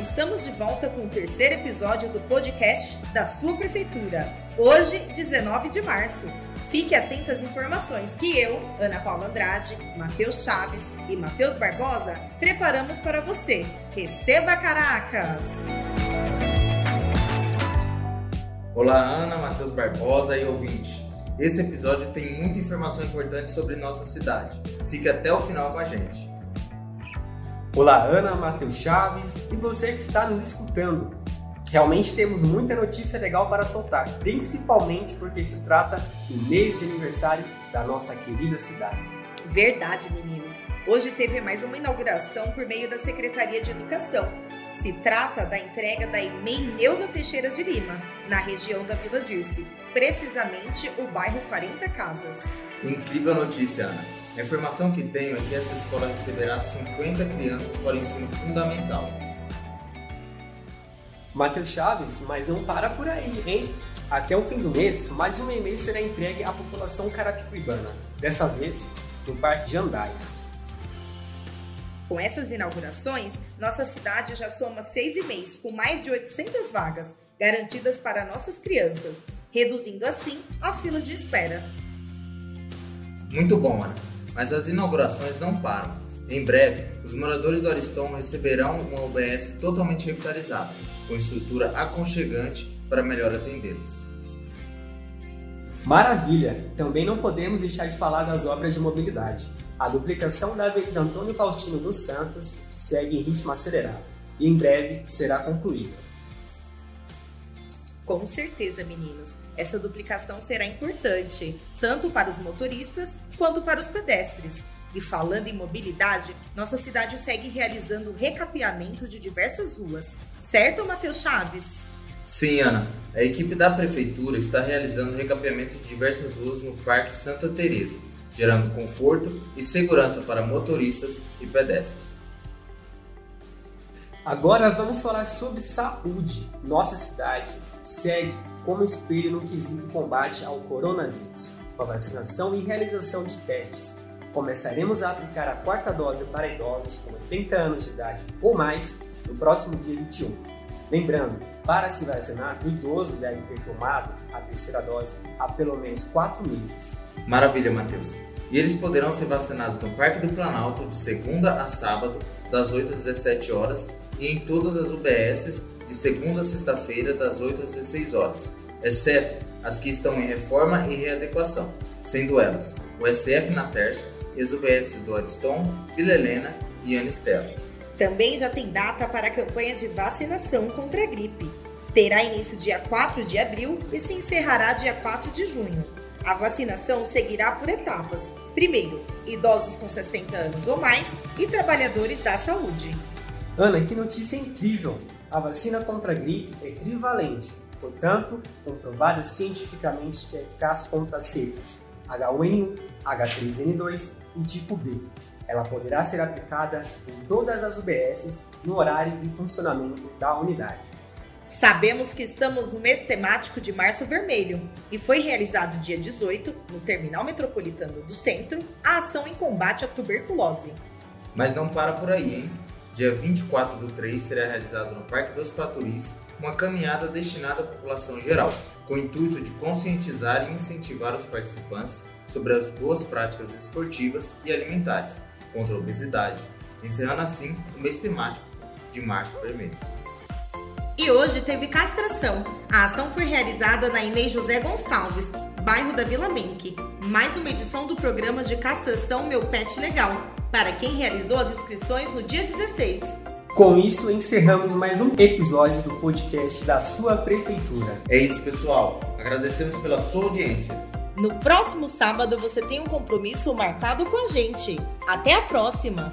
estamos de volta com o terceiro episódio do podcast da sua prefeitura. Hoje, 19 de março. Fique atento às informações que eu, Ana Paula Andrade, Matheus Chaves e Matheus Barbosa preparamos para você. Receba Caracas! Olá, Ana, Matheus Barbosa e ouvinte. Esse episódio tem muita informação importante sobre nossa cidade. Fique até o final com a gente. Olá, Ana, Matheus Chaves e você que está nos escutando. Realmente temos muita notícia legal para soltar, principalmente porque se trata do mês de aniversário da nossa querida cidade. Verdade, meninos. Hoje teve mais uma inauguração por meio da Secretaria de Educação. Se trata da entrega da EMEI Neuza Teixeira de Lima, na região da Vila Dirce, precisamente o bairro 40 Casas. Incrível notícia, Ana. A informação que tenho é que essa escola receberá 50 crianças para o ensino fundamental. Matheus Chaves, mas não para por aí, hein? Até o fim do mês, mais um e-mail será entregue à população carapicuibana, dessa vez no Parque Jandaia. Com essas inaugurações, nossa cidade já soma seis e-mails com mais de 800 vagas garantidas para nossas crianças, reduzindo assim a fila de espera. Muito bom, Ana mas as inaugurações não param. Em breve, os moradores do Ariston receberão uma UBS totalmente revitalizada, com estrutura aconchegante para melhor atendê-los. Maravilha! Também não podemos deixar de falar das obras de mobilidade. A duplicação da Avenida Antônio Faustino dos Santos segue em ritmo acelerado e em breve será concluída. Com certeza, meninos. Essa duplicação será importante, tanto para os motoristas quanto para os pedestres. E falando em mobilidade, nossa cidade segue realizando o recapeamento de diversas ruas. Certo, Matheus Chaves? Sim, Ana. A equipe da prefeitura está realizando recapeamento de diversas ruas no Parque Santa Teresa, gerando conforto e segurança para motoristas e pedestres. Agora vamos falar sobre saúde. Nossa cidade segue como espelho no quesito combate ao coronavírus, com a vacinação e realização de testes. Começaremos a aplicar a quarta dose para idosos com 80 anos de idade ou mais no próximo dia 21. Lembrando, para se vacinar, o idoso deve ter tomado a terceira dose há pelo menos 4 meses. Maravilha, Matheus. E eles poderão ser vacinados no Parque do Planalto de segunda a sábado, das 8 às 17 horas, e em todas as UBSs de segunda a sexta-feira, das 8 às 16 horas, exceto as que estão em reforma e readequação, sendo elas o SF na Terço as UBS do Ariston, Vila Helena e Anistela. Também já tem data para a campanha de vacinação contra a gripe. Terá início dia 4 de abril e se encerrará dia 4 de junho. A vacinação seguirá por etapas. Primeiro, idosos com 60 anos ou mais e trabalhadores da saúde. Ana, que notícia incrível! A vacina contra a gripe é trivalente, portanto, comprovada cientificamente que é eficaz contra as cepas H1N1, H3N2 e tipo B. Ela poderá ser aplicada em todas as UBSs no horário de funcionamento da unidade. Sabemos que estamos no mês temático de Março Vermelho e foi realizado dia 18, no Terminal Metropolitano do Centro, a ação em combate à tuberculose. Mas não para por aí, hein? Dia 24 do 3 será realizado no Parque dos Paturis uma caminhada destinada à população geral, com o intuito de conscientizar e incentivar os participantes sobre as boas práticas esportivas e alimentares contra a obesidade, encerrando assim o mês temático de Março Vermelho. E hoje teve castração. A ação foi realizada na EMEI José Gonçalves, bairro da Vila Menck. Mais uma edição do programa de castração Meu Pet Legal para quem realizou as inscrições no dia 16. Com isso, encerramos mais um episódio do podcast da sua prefeitura. É isso, pessoal. Agradecemos pela sua audiência. No próximo sábado você tem um compromisso marcado com a gente. Até a próxima!